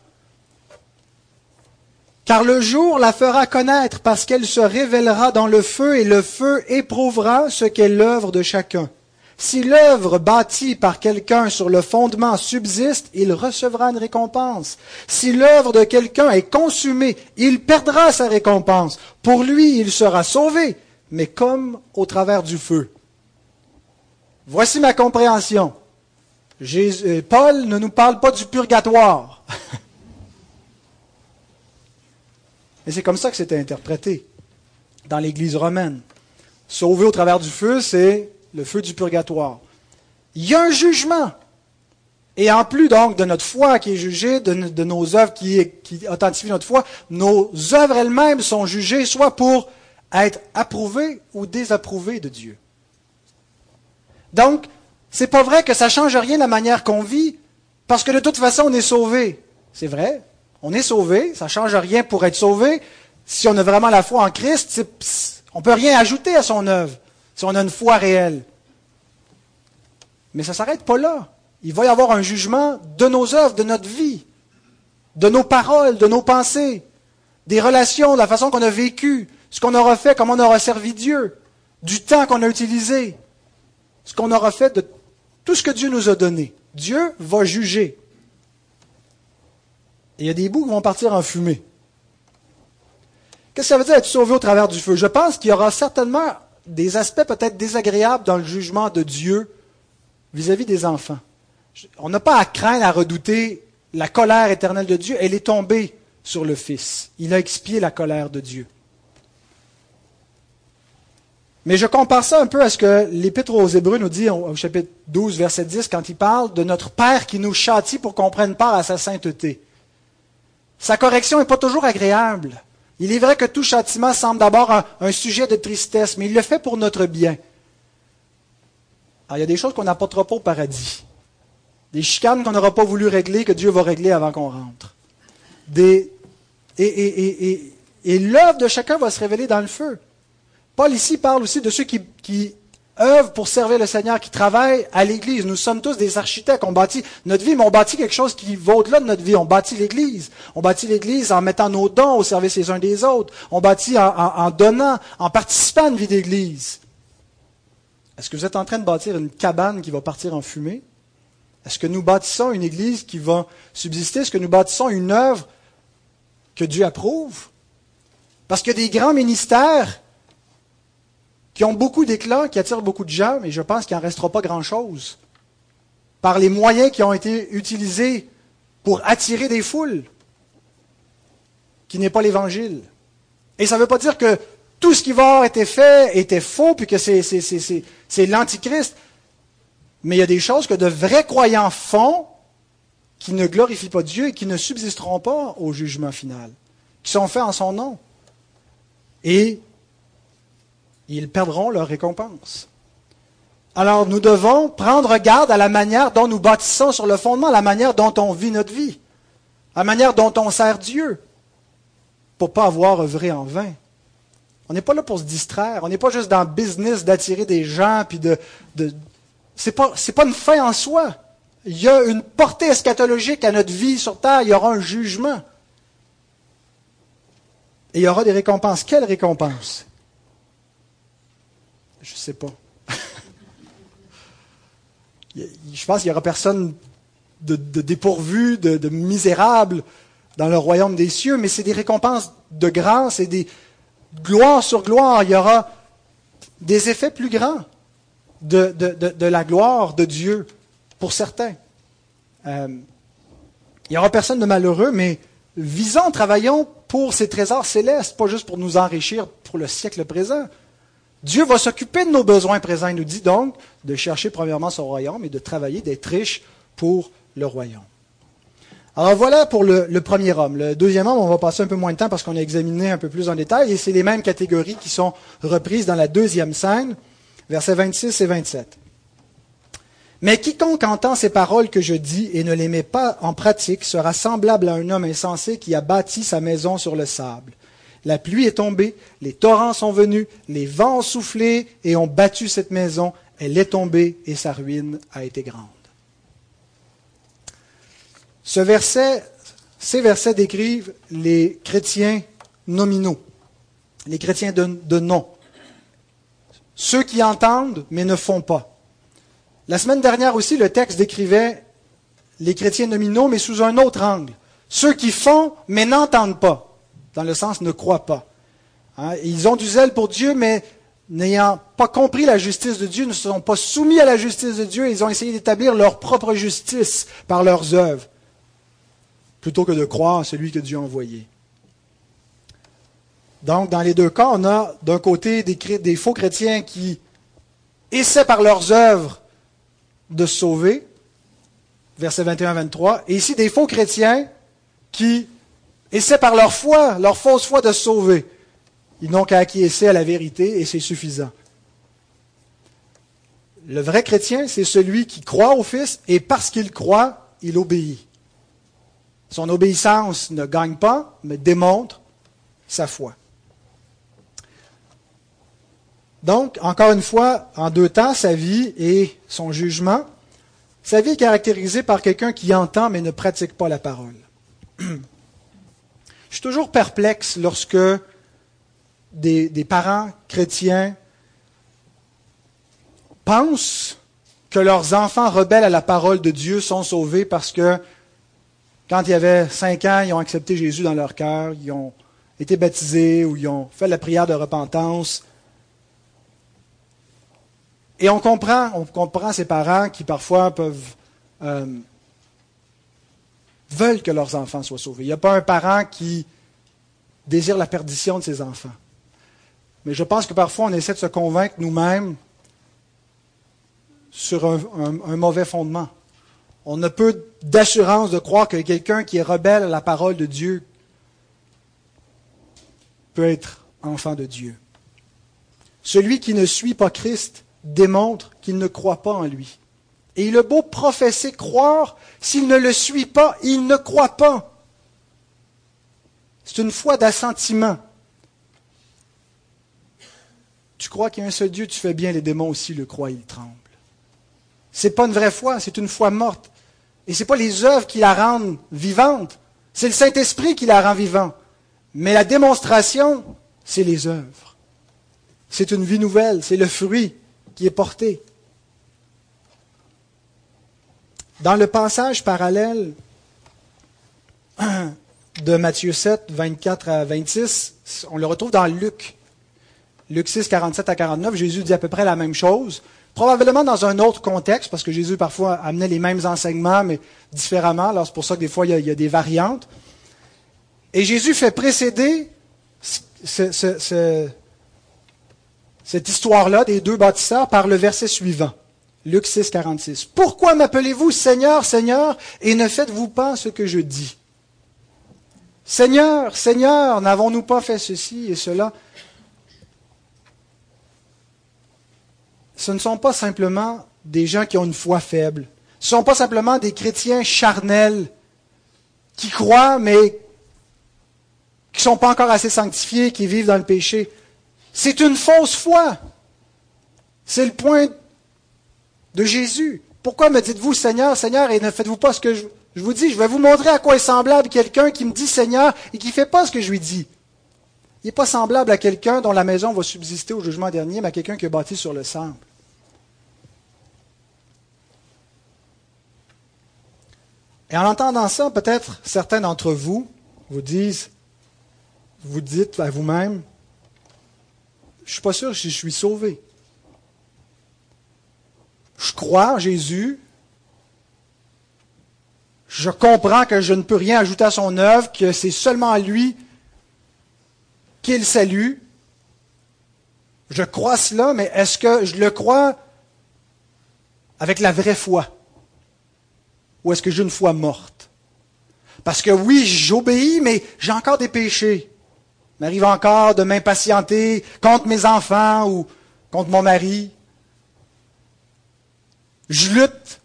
Car le jour la fera connaître parce qu'elle se révélera dans le feu et le feu éprouvera ce qu'est l'œuvre de chacun. Si l'œuvre bâtie par quelqu'un sur le fondement subsiste, il recevra une récompense. Si l'œuvre de quelqu'un est consumée, il perdra sa récompense. Pour lui, il sera sauvé, mais comme au travers du feu. Voici ma compréhension. Euh, Paul ne nous parle pas du purgatoire. Et c'est comme ça que c'était interprété dans l'Église romaine. Sauvé au travers du feu, c'est le feu du purgatoire. Il y a un jugement. Et en plus donc de notre foi qui est jugée, de, nos œuvres qui, qui authentifient notre foi, nos œuvres elles-mêmes sont jugées soit pour être approuvées ou désapprouvées de Dieu. Donc, c'est pas vrai que ça change rien la manière qu'on vit, parce que de toute façon, on est sauvé. C'est vrai, on est sauvé, ça ne change rien pour être sauvé. Si on a vraiment la foi en Christ, on ne peut rien ajouter à son œuvre, si on a une foi réelle. Mais ça ne s'arrête pas là. Il va y avoir un jugement de nos œuvres, de notre vie, de nos paroles, de nos pensées, des relations, de la façon qu'on a vécu, ce qu'on aura fait, comment on aura servi Dieu, du temps qu'on a utilisé, ce qu'on aura fait de tout ce que Dieu nous a donné. Dieu va juger. Il y a des bouts qui vont partir en fumée. Qu'est-ce que ça veut dire être sauvé au travers du feu? Je pense qu'il y aura certainement des aspects peut-être désagréables dans le jugement de Dieu vis-à-vis des enfants. On n'a pas à craindre, à redouter la colère éternelle de Dieu. Elle est tombée sur le Fils. Il a expié la colère de Dieu. Mais je compare ça un peu à ce que l'Épître aux Hébreux nous dit au chapitre 12, verset 10, quand il parle de notre Père qui nous châtie pour qu'on prenne part à sa sainteté. Sa correction n'est pas toujours agréable. Il est vrai que tout châtiment semble d'abord un, sujet de tristesse, mais il le fait pour notre bien. Alors, il y a des choses qu'on n'apportera pas au paradis. Des chicanes qu'on n'aura pas voulu régler, que Dieu va régler avant qu'on rentre. Des, et, et, l'œuvre de chacun va se révéler dans le feu. Paul ici parle aussi de ceux qui œuvrent pour servir le Seigneur, qui travaillent à l'Église. Nous sommes tous des architectes. On bâtit notre vie, mais on bâtit quelque chose qui va au-delà de notre vie. On bâtit l'Église. On bâtit l'Église en mettant nos dons au service les uns des autres. On bâtit en, donnant, en participant à une vie d'Église. Est-ce que vous êtes en train de bâtir une cabane qui va partir en fumée? Est-ce que nous bâtissons une Église qui va subsister? Est-ce que nous bâtissons une œuvre que Dieu approuve? Parce a des grands ministères qui ont beaucoup d'éclat, qui attirent beaucoup de gens, mais je pense qu'il n'en restera pas grand-chose par les moyens qui ont été utilisés pour attirer des foules, qui n'est pas l'Évangile. Et ça ne veut pas dire que tout ce qui va avoir été fait était faux, puis que c'est l'Antichrist. Mais il y a des choses que de vrais croyants font qui ne glorifient pas Dieu et qui ne subsisteront pas au jugement final, qui sont faits en son nom. Et ils perdront leur récompense. Alors nous devons prendre garde à la manière dont nous bâtissons sur le fondement, la manière dont on vit notre vie, la manière dont on sert Dieu, pour ne pas avoir œuvré en vain. On n'est pas là pour se distraire, on n'est pas juste dans le business d'attirer des gens, puis de, c'est pas, pas une fin en soi. Il y a une portée eschatologique à notre vie sur terre. Il y aura un jugement. Et il y aura des récompenses. Quelles récompenses? Je ne sais pas. Je pense qu'il n'y aura personne de, dépourvu, de, de, misérable dans le royaume des cieux, mais c'est des récompenses de grâce et des gloires sur gloire. Il y aura des effets plus grands de, de, la gloire de Dieu pour certains. Euh, il n'y aura personne de malheureux, mais visons, travaillons pour ces trésors célestes, pas juste pour nous enrichir pour le siècle présent. Dieu va s'occuper de nos besoins présents. Il nous dit donc de chercher premièrement son royaume et de travailler, d'être riche pour le royaume. Alors voilà pour le, le, premier homme. Le deuxième homme, on va passer un peu moins de temps parce qu'on a examiné un peu plus en détail et c'est les mêmes catégories qui sont reprises dans la deuxième scène versets 26 et 27. Mais quiconque entend ces paroles que je dis et ne les met pas en pratique sera semblable à un homme insensé qui a bâti sa maison sur le sable. La pluie est tombée, les torrents sont venus, les vents ont soufflé et ont battu cette maison. Elle est tombée et sa ruine a été grande. Ce verset, ces versets décrivent les chrétiens nominaux, les chrétiens de, de nom. Ceux qui entendent mais ne font pas. La semaine dernière aussi, le texte décrivait les chrétiens nominaux, mais sous un autre angle. Ceux qui font mais n'entendent pas, dans le sens ne croient pas. Hein, ils ont du zèle pour Dieu, mais n'ayant pas compris la justice de Dieu, ne se sont pas soumis à la justice de Dieu, ils ont essayé d'établir leur propre justice par leurs œuvres, plutôt que de croire en celui que Dieu a envoyé. Donc, dans les deux cas, on a d'un côté des, faux chrétiens qui essaient par leurs œuvres de se sauver, versets 21-23, et ici des faux chrétiens qui essaient par leur foi, leur fausse foi de se sauver. Ils n'ont qu'à acquiescer à la vérité et c'est suffisant. Le vrai chrétien, c'est celui qui croit au Fils et parce qu'il croit, il obéit. Son obéissance ne gagne pas, mais démontre sa foi. Donc, encore une fois, en deux temps, sa vie et son jugement. Sa vie est caractérisée par quelqu'un qui entend mais ne pratique pas la parole. Je suis toujours perplexe lorsque des, parents chrétiens pensent que leurs enfants rebelles à la parole de Dieu sont sauvés parce que quand il y avait cinq ans, ils ont accepté Jésus dans leur cœur, ils ont été baptisés ou ils ont fait la prière de repentance. Et on comprend, on comprend ces parents qui parfois peuvent euh, veulent que leurs enfants soient sauvés. Il n'y a pas un parent qui désire la perdition de ses enfants. Mais je pense que parfois on essaie de se convaincre nous-mêmes sur un, mauvais fondement. On a peu d'assurance de croire que quelqu'un qui est rebelle à la parole de Dieu peut être enfant de Dieu. Celui qui ne suit pas Christ démontre qu'il ne croit pas en lui. Et il a beau professer croire, s'il ne le suit pas, il ne croit pas. C'est une foi d'assentiment. Tu crois qu'il y a un seul Dieu, tu fais bien, les démons aussi le croient, ils tremblent. Ce n'est pas une vraie foi, c'est une foi morte. Et ce n'est pas les œuvres qui la rendent vivante, c'est le Saint-Esprit qui la rend vivante. Mais la démonstration, c'est les œuvres. C'est une vie nouvelle, c'est le fruit qui est porté. Dans le passage parallèle de Matthieu 7, 24 à 26, on le retrouve dans Luc. Luc 6, 47 à 49, Jésus dit à peu près la même chose, probablement dans un autre contexte, parce que Jésus parfois amenait les mêmes enseignements, mais différemment. Alors c'est pour ça que des fois il y a, des variantes. Et Jésus fait précéder cette histoire-là des deux bâtisseurs par le verset suivant. Luc 6, 46. Pourquoi m'appelez-vous Seigneur, Seigneur, et ne faites-vous pas ce que je dis? Seigneur, Seigneur, n'avons-nous pas fait ceci et cela? Ce ne sont pas simplement des gens qui ont une foi faible. Ce ne sont pas simplement des chrétiens charnels qui croient mais qui ne sont pas encore assez sanctifiés, qui vivent dans le péché. C'est une fausse foi. C'est le point de Jésus. Pourquoi me dites-vous Seigneur, Seigneur, et ne faites-vous pas ce que je, vous dis, je vais vous montrer à quoi est semblable quelqu'un qui me dit Seigneur et qui ne fait pas ce que je lui dis. Il n'est pas semblable à quelqu'un dont la maison va subsister au jugement dernier, mais à quelqu'un qui est bâti sur le sable. Et en entendant ça, peut-être certains d'entre vous vous disent, vous dites à vous-même, je ne suis pas sûr si je suis sauvé. Je crois en Jésus, je comprends que je ne peux rien ajouter à son œuvre, que c'est seulement à lui qu'il salue. Je crois cela, mais est-ce que je le crois avec la vraie foi? Ou est-ce que j'ai une foi morte? Parce que oui, j'obéis, mais j'ai encore des péchés. Il m'arrive encore de m'impatienter contre mes enfants ou contre mon mari. Je lutte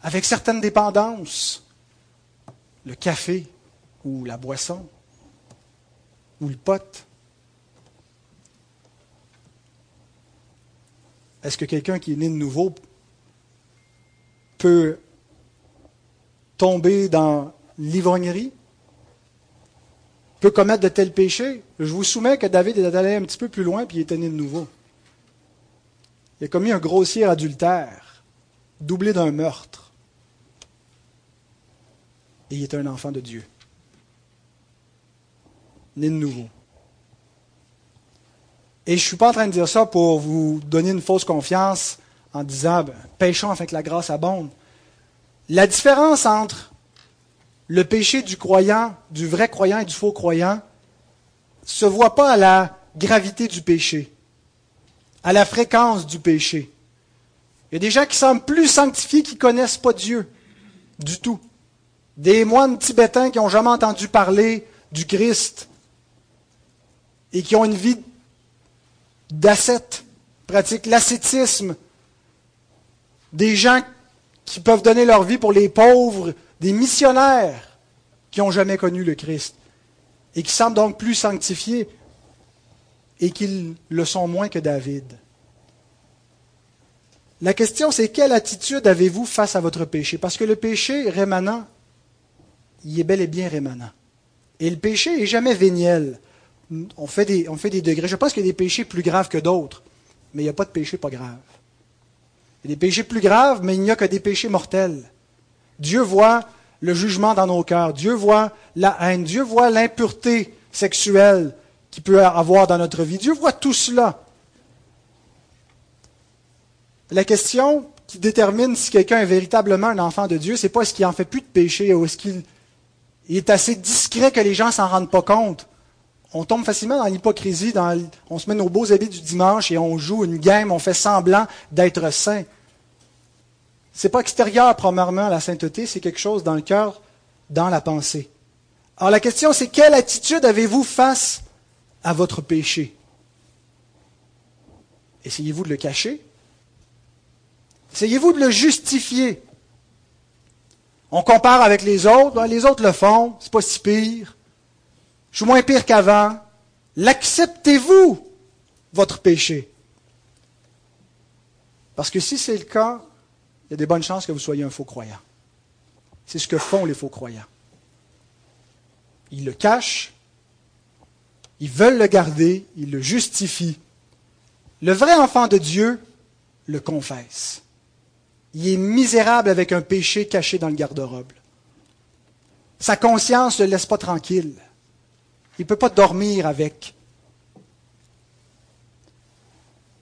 avec certaines dépendances, le café ou la boisson ou le pot. Est-ce que quelqu'un qui est né de nouveau peut tomber dans l'ivrognerie? Peut commettre de tels péchés? Je vous soumets que David est allé un petit peu plus loin puis il était né de nouveau. Il a commis un grossier adultère, doublé d'un meurtre et il est un enfant de Dieu. Né de nouveau. Et je ne suis pas en train de dire ça pour vous donner une fausse confiance en disant ben, péchons afin que la grâce abonde. La différence entre le péché du croyant, du vrai croyant et du faux croyant, se voit pas à la gravité du péché, à la fréquence du péché. Il y a des gens qui semblent plus sanctifiés qui ne connaissent pas Dieu du tout des moines tibétains qui n'ont jamais entendu parler du Christ et qui ont une vie d'ascète, pratiquent l'ascétisme, des gens qui peuvent donner leur vie pour les pauvres, des missionnaires qui n'ont jamais connu le Christ et qui semblent donc plus sanctifiés et qu'ils le sont moins que David. La question, c'est quelle attitude avez-vous face à votre péché? Parce que le péché rémanent il est bel et bien rémanent. Et le péché n'est jamais véniel. On fait, des, degrés. Je pense qu'il y a des péchés plus graves que d'autres, mais il n'y a pas de péché pas grave. Il y a des péchés plus graves, mais il n'y a que des péchés mortels. Dieu voit le jugement dans nos cœurs. Dieu voit la haine. Dieu voit l'impureté sexuelle qu'il peut avoir dans notre vie. Dieu voit tout cela. La question qui détermine si quelqu'un est véritablement un enfant de Dieu, c'est pas est-ce qu'il en fait plus de péché ou est-ce qu'il il est assez discret que les gens s'en rendent pas compte. On tombe facilement dans l'hypocrisie, on se met nos beaux habits du dimanche et on joue une game, on fait semblant d'être saint. C'est pas extérieur, premièrement, la sainteté, c'est quelque chose dans le cœur, dans la pensée. Alors la question, c'est quelle attitude avez-vous face à votre péché? Essayez-vous de le cacher Essayez-vous de le justifier on compare avec les autres, ben, les autres le font, c'est pas si pire. Je suis moins pire qu'avant. L'acceptez-vous, votre péché? Parce que si c'est le cas, il y a des bonnes chances que vous soyez un faux croyant. C'est ce que font les faux croyants. Ils le cachent, ils veulent le garder, ils le justifient. Le vrai enfant de Dieu le confesse. Il est misérable avec un péché caché dans le garde-robe. Sa conscience ne le laisse pas tranquille. Il ne peut pas dormir avec.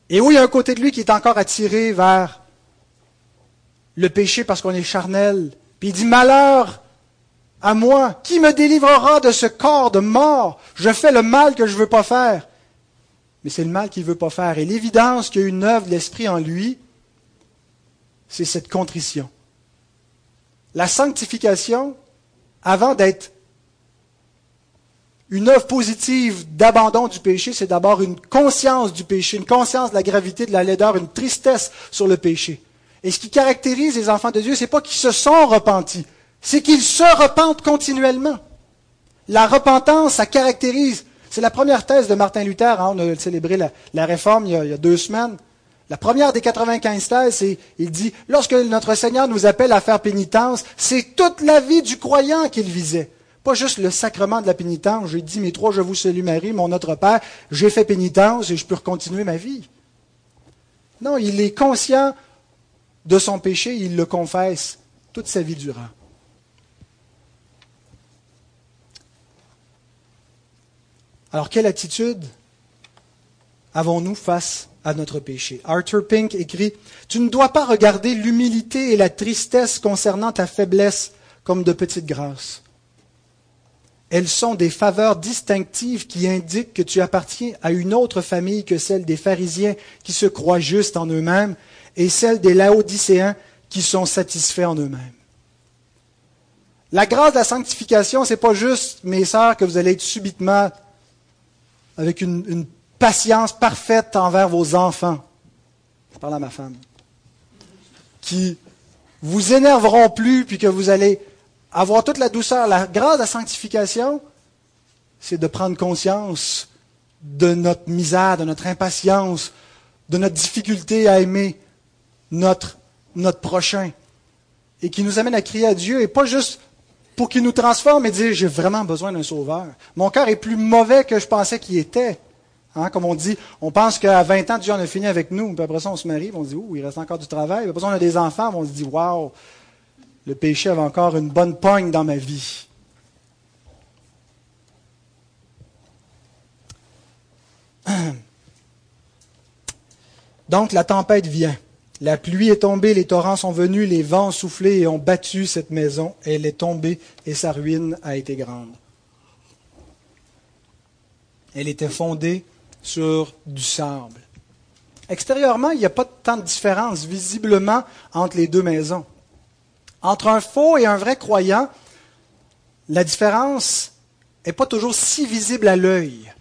Et oui, il y a un côté de lui qui est encore attiré vers le péché parce qu'on est charnel. Puis il dit, malheur à moi, qui me délivrera de ce corps de mort? Je fais le mal que je ne veux pas faire. Mais c'est le mal qu'il ne veut pas faire. Et l'évidence qu'il y a une œuvre de l'Esprit en lui, c'est cette contrition. La sanctification, avant d'être une œuvre positive d'abandon du péché, c'est d'abord une conscience du péché, une conscience de la gravité, de la laideur, une tristesse sur le péché. Et ce qui caractérise les enfants de Dieu, c'est pas qu'ils se sont repentis, c'est qu'ils se repentent continuellement. La repentance, ça caractérise. C'est la première thèse de Martin Luther. Hein, on a célébré la, réforme il y, a, il y, a, deux semaines. La première des 95 thèses, c'est, il dit, lorsque notre Seigneur nous appelle à faire pénitence, c'est toute la vie du croyant qu'il visait. Pas juste le sacrement de la pénitence. J'ai dit mes trois Je vous salue Marie, mon Notre Père, j'ai fait pénitence et je peux continuer ma vie. Non, il est conscient de son péché, il le confesse toute sa vie durant. Alors, quelle attitude avons-nous face à notre péché Arthur Pink écrit Tu ne dois pas regarder l'humilité et la tristesse concernant ta faiblesse comme de petites grâces. Elles sont des faveurs distinctives qui indiquent que tu appartiens à une autre famille que celle des pharisiens qui se croient justes en eux-mêmes et celle des laodicéens qui sont satisfaits en eux-mêmes. La grâce de la sanctification, c'est pas juste, mes sœurs, que vous allez être subitement avec une, une patience parfaite envers vos enfants. Je parle à ma femme. Qui vous énerveront plus, puis que vous allez avoir toute la douceur, la grâce de la sanctification, c'est de prendre conscience de notre misère, de notre impatience, de notre difficulté à aimer notre, notre prochain. Et qui nous amène à crier à Dieu, et pas juste pour qu'il nous transforme et dire j'ai vraiment besoin d'un sauveur. Mon cœur est plus mauvais que je pensais qu'il était. Hein, comme on dit, on pense qu'à 20 ans, Dieu en a fini avec nous. Puis après ça, on se marie, on se dit, ouh, il reste encore du travail. Puis après ça, on a des enfants, on se dit, waouh, le péché avait encore une bonne pogne dans ma vie. Donc la tempête vient. La pluie est tombée, les torrents sont venus, les vents ont soufflé et ont battu cette maison. Elle est tombée et sa ruine a été grande. Elle était fondée sur du sable. Extérieurement, il n'y a pas tant de différence visiblement entre les deux maisons. Entre un faux et un vrai croyant, la différence n'est pas toujours si visible à l'œil.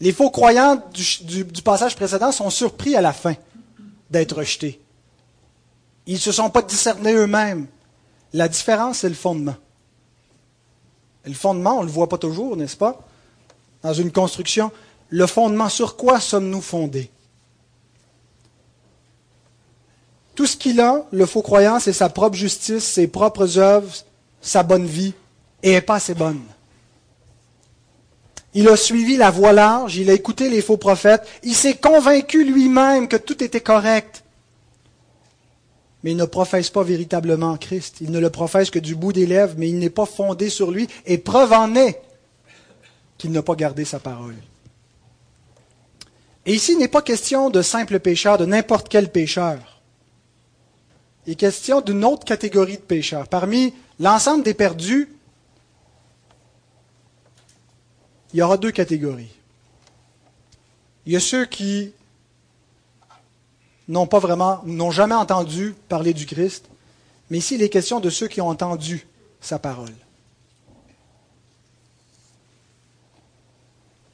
Les faux croyants du, passage précédent sont surpris à la fin d'être rejetés. Ils ne se sont pas discernés eux-mêmes. La différence, c'est le fondement. Le fondement, on ne le voit pas toujours, n'est-ce pas? Dans une construction, le fondement, sur quoi sommes-nous fondés? Tout ce qu'il a, le faux croyant, c'est sa propre justice, ses propres œuvres, sa bonne vie, et n'est pas assez bonne. Il a suivi la voie large, il a écouté les faux prophètes, il s'est convaincu lui-même que tout était correct. Mais il ne professe pas véritablement Christ. Il ne le professe que du bout des lèvres, mais il n'est pas fondé sur lui. Et preuve en est qu'il n'a pas gardé sa parole. Et ici, il n'est pas question de simple pécheur, de n'importe quel pécheur. Il est question d'une autre catégorie de pécheurs. Parmi l'ensemble des perdus, il y aura deux catégories. Il y a ceux qui n'ont pas vraiment, n'ont jamais entendu parler du Christ, mais ici il est question de ceux qui ont entendu sa parole.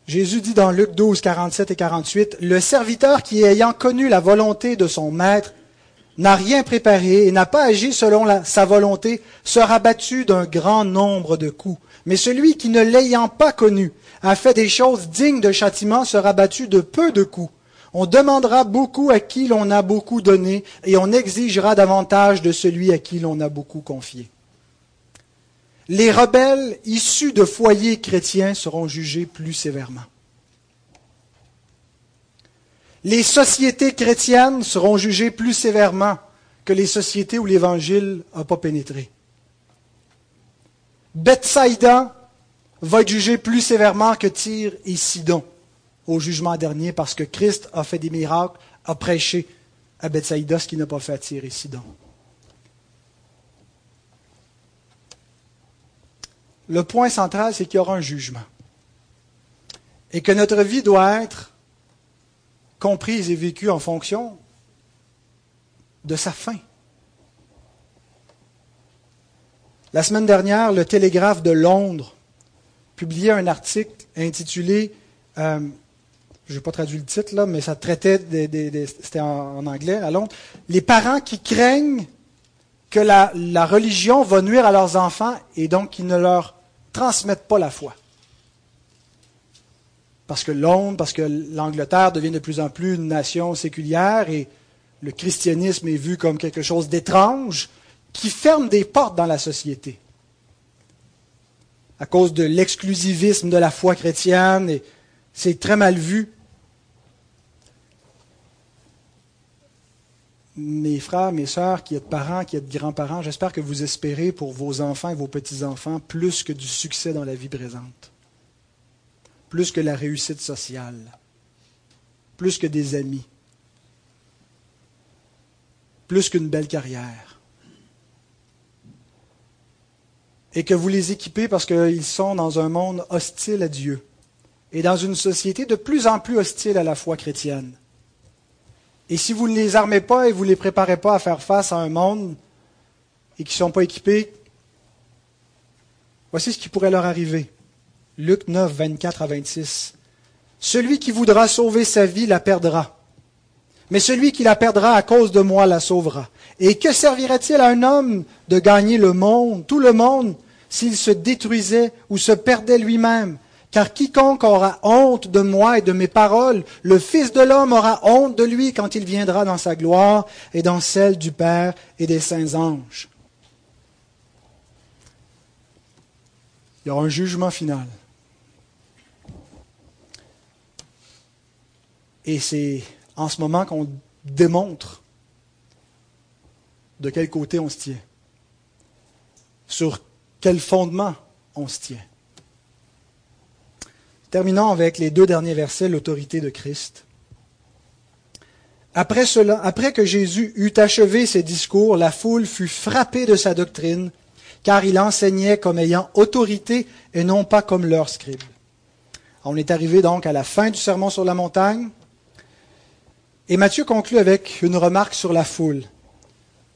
Jésus dit dans Luc 12, 47 et 48, Le serviteur qui, ayant connu la volonté de son maître, n'a rien préparé et n'a pas agi selon sa volonté, sera battu d'un grand nombre de coups. Mais celui qui, ne l'ayant pas connu, a fait des choses dignes de châtiment, sera battu de peu de coups. On demandera beaucoup à qui l'on a beaucoup donné, et on exigera davantage de celui à qui l'on a beaucoup confié. Les rebelles issus de foyers chrétiens seront jugés plus sévèrement. Les sociétés chrétiennes seront jugées plus sévèrement que les sociétés où l'Évangile n'a pas pénétré. Bethsaïda va être jugé plus sévèrement que Tyr et Sidon au jugement dernier parce que Christ a fait des miracles, a prêché à Bethsaïda ce qu'il n'a pas fait à Tyr et Sidon. Le point central, c'est qu'il y aura un jugement. Et que notre vie doit être comprise et vécue en fonction de sa fin. La semaine dernière, le Télégraphe de Londres publiait un article intitulé, euh, je n'ai pas traduit le titre mais ça traitait, des, c'était en, anglais à Londres, les parents qui craignent que la, la religion va nuire à leurs enfants et donc qu'ils ne leur transmettent pas la foi. Parce que Londres, parce que l'Angleterre devient de plus en plus une nation séculière et le christianisme est vu comme quelque chose d'étrange qui ferme des portes dans la société à cause de l'exclusivisme de la foi chrétienne, et c'est très mal vu. Mes frères, mes sœurs, qui êtes parents, qui êtes grands-parents, j'espère que vous espérez pour vos enfants et vos petits-enfants plus que du succès dans la vie présente, plus que la réussite sociale, plus que des amis, plus qu'une belle carrière. et que vous les équipez parce qu'ils sont dans un monde hostile à Dieu et dans une société de plus en plus hostile à la foi chrétienne. Et si vous ne les armez pas et vous ne les préparez pas à faire face à un monde et qui ne sont pas équipés, voici ce qui pourrait leur arriver. Luc 9, 24 à 26. Celui qui voudra sauver sa vie la perdra. Mais celui qui la perdra à cause de moi la sauvera. Et que servirait-il à un homme de gagner le monde, tout le monde, s'il se détruisait ou se perdait lui-même? Car quiconque aura honte de moi et de mes paroles, le Fils de l'homme aura honte de lui quand il viendra dans sa gloire et dans celle du Père et des saints anges. Il y aura un jugement final. Et c'est en ce moment qu'on démontre de quel côté on se tient. Sur quel fondement on se tient Terminons avec les deux derniers versets, l'autorité de Christ. Après cela, après que Jésus eut achevé ses discours, la foule fut frappée de sa doctrine, car il enseignait comme ayant autorité et non pas comme leurs scribes. On est arrivé donc à la fin du sermon sur la montagne, et Matthieu conclut avec une remarque sur la foule.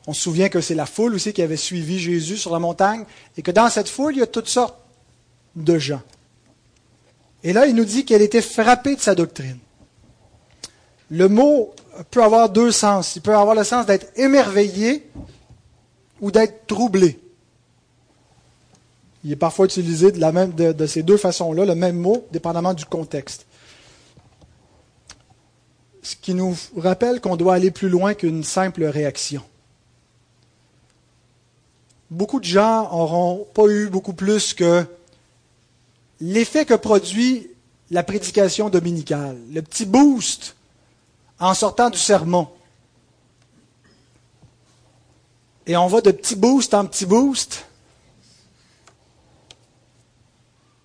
On se souvient que c'est la foule aussi qui avait suivi Jésus sur la montagne et que dans cette foule, il y a toutes sortes de gens. Et là, il nous dit qu'elle était frappée de sa doctrine. Le mot peut avoir deux sens. Il peut avoir le sens d'être émerveillé ou d'être troublé. Il est parfois utilisé de, ces deux façons-là, le même mot, dépendamment du contexte. Ce qui nous rappelle qu'on doit aller plus loin qu'une simple réaction beaucoup de gens n'auront pas eu beaucoup plus que l'effet que produit la prédication dominicale, le petit boost en sortant du sermon. Et on va de petit boost en petit boost.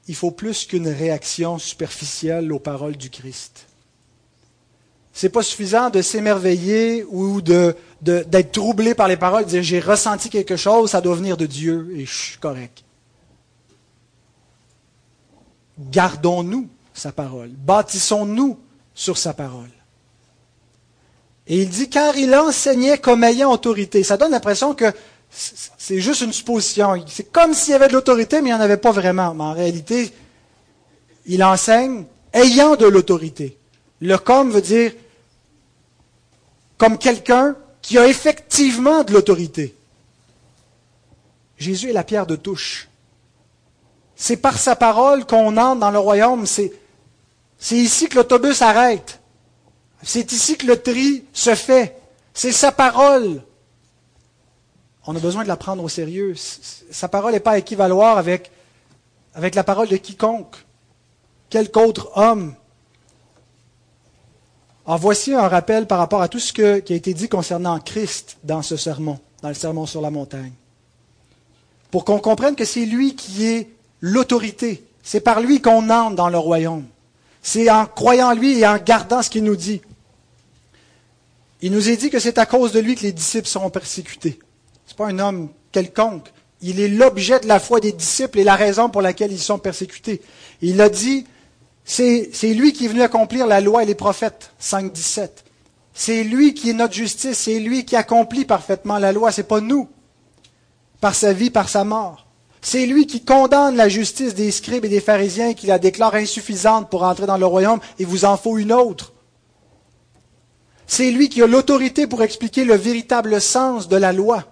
Il faut plus qu'une réaction superficielle aux paroles du Christ. C'est pas suffisant de s'émerveiller ou d'être troublé par les paroles, de dire j'ai ressenti quelque chose, ça doit venir de Dieu et je suis correct. Gardons-nous sa parole. Bâtissons-nous sur sa parole. Et il dit, car il enseignait comme ayant autorité. Ça donne l'impression que c'est juste une supposition. C'est comme s'il y avait de l'autorité, mais il n'y en avait pas vraiment. Mais en réalité, il enseigne ayant de l'autorité. Le comme veut dire comme quelqu'un qui a effectivement de l'autorité. Jésus est la pierre de touche. C'est par sa parole qu'on entre dans le royaume. C'est, ici que l'autobus arrête. C'est ici que le tri se fait. C'est sa parole. On a besoin de la prendre au sérieux. Sa parole n'est pas à équivaloir avec, la parole de quiconque, quelque autre homme. Alors voici un rappel par rapport à tout ce qui a été dit concernant Christ dans ce sermon, dans le sermon sur la montagne. Pour qu'on comprenne que c'est lui qui est l'autorité. C'est par lui qu'on entre dans le royaume. C'est en croyant en lui et en gardant ce qu'il nous dit. Il nous est dit que c'est à cause de lui que les disciples seront persécutés. Ce n'est pas un homme quelconque. Il est l'objet de la foi des disciples et la raison pour laquelle ils sont persécutés. Il a dit, c'est, lui qui est venu accomplir la loi et les prophètes, 5, 17. C'est lui qui est notre justice, c'est lui qui accomplit parfaitement la loi, c'est pas nous. Par sa vie, par sa mort. C'est lui qui condamne la justice des scribes et des pharisiens, qui la déclare insuffisante pour entrer dans le royaume, et vous en faut une autre. C'est lui qui a l'autorité pour expliquer le véritable sens de la loi.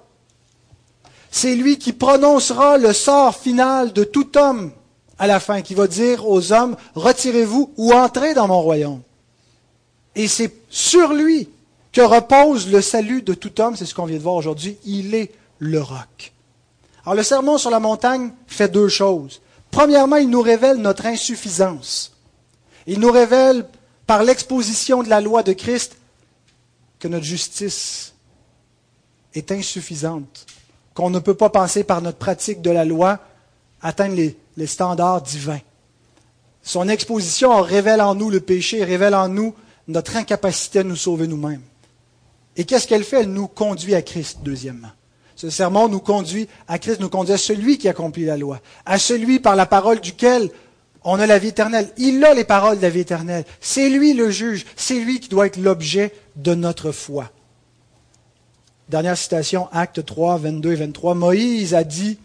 C'est lui qui prononcera le sort final de tout homme à la fin, qui va dire aux hommes, retirez-vous ou entrez dans mon royaume. Et c'est sur lui que repose le salut de tout homme, c'est ce qu'on vient de voir aujourd'hui, il est le roc. Alors le sermon sur la montagne fait deux choses. Premièrement, il nous révèle notre insuffisance. Il nous révèle par l'exposition de la loi de Christ que notre justice est insuffisante, qu'on ne peut pas penser par notre pratique de la loi atteindre les, standards divins. Son exposition révèle en nous le péché, révèle en nous notre incapacité à nous sauver nous-mêmes. Et qu'est-ce qu'elle fait? Elle nous conduit à Christ, deuxièmement. Ce sermon nous conduit à Christ, nous conduit à celui qui accomplit la loi, à celui par la parole duquel on a la vie éternelle. Il a les paroles de la vie éternelle. C'est lui le juge. C'est lui qui doit être l'objet de notre foi. Dernière citation, Acte 3, 22 et 23. Moïse a dit,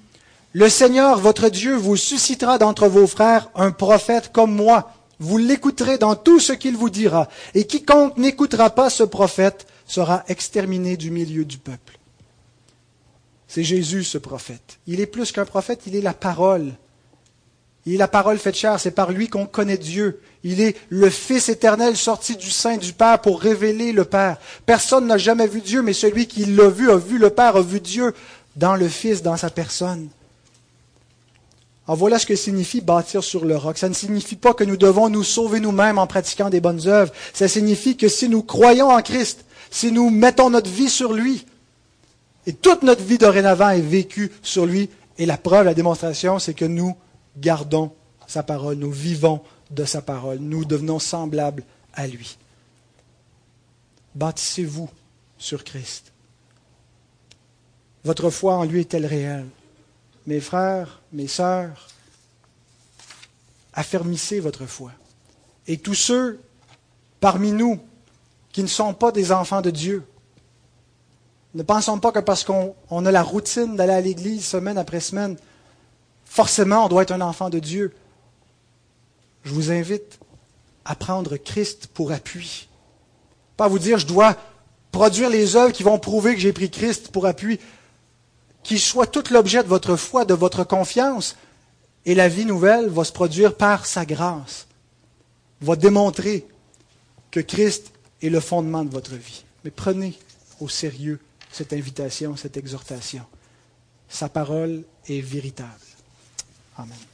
Le Seigneur, votre Dieu, vous suscitera d'entre vos frères un prophète comme moi. Vous l'écouterez dans tout ce qu'il vous dira. Et quiconque n'écoutera pas ce prophète sera exterminé du milieu du peuple. C'est Jésus, ce prophète. Il est plus qu'un prophète, il est la parole il est la parole faite chair, c'est par lui qu'on connaît Dieu. Il est le Fils éternel sorti du sein du Père pour révéler le Père. Personne n'a jamais vu Dieu, mais celui qui l'a vu a vu le Père, a vu Dieu dans le Fils, dans sa personne. Alors voilà ce que signifie bâtir sur le roc. Ça ne signifie pas que nous devons nous sauver nous-mêmes en pratiquant des bonnes œuvres. Ça signifie que si nous croyons en Christ, si nous mettons notre vie sur lui, et toute notre vie dorénavant est vécue sur lui, et la preuve, la démonstration, c'est que nous gardons sa parole, nous vivons de sa parole, nous devenons semblables à lui. Bâtissez-vous sur Christ. Votre foi en lui est-elle réelle? Mes frères, mes sœurs, affermissez votre foi. Et tous ceux parmi nous qui ne sont pas des enfants de Dieu, ne pensons pas que parce qu'on a la routine d'aller à l'église semaine après semaine, Forcément, on doit être un enfant de Dieu. Je vous invite à prendre Christ pour appui. Pas vous dire, je dois produire les œuvres qui vont prouver que j'ai pris Christ pour appui. Qu'il soit tout l'objet de votre foi, de votre confiance. Et la vie nouvelle va se produire par sa grâce. Va démontrer que Christ est le fondement de votre vie. Mais prenez au sérieux cette invitation, cette exhortation. Sa parole est véritable. Amen.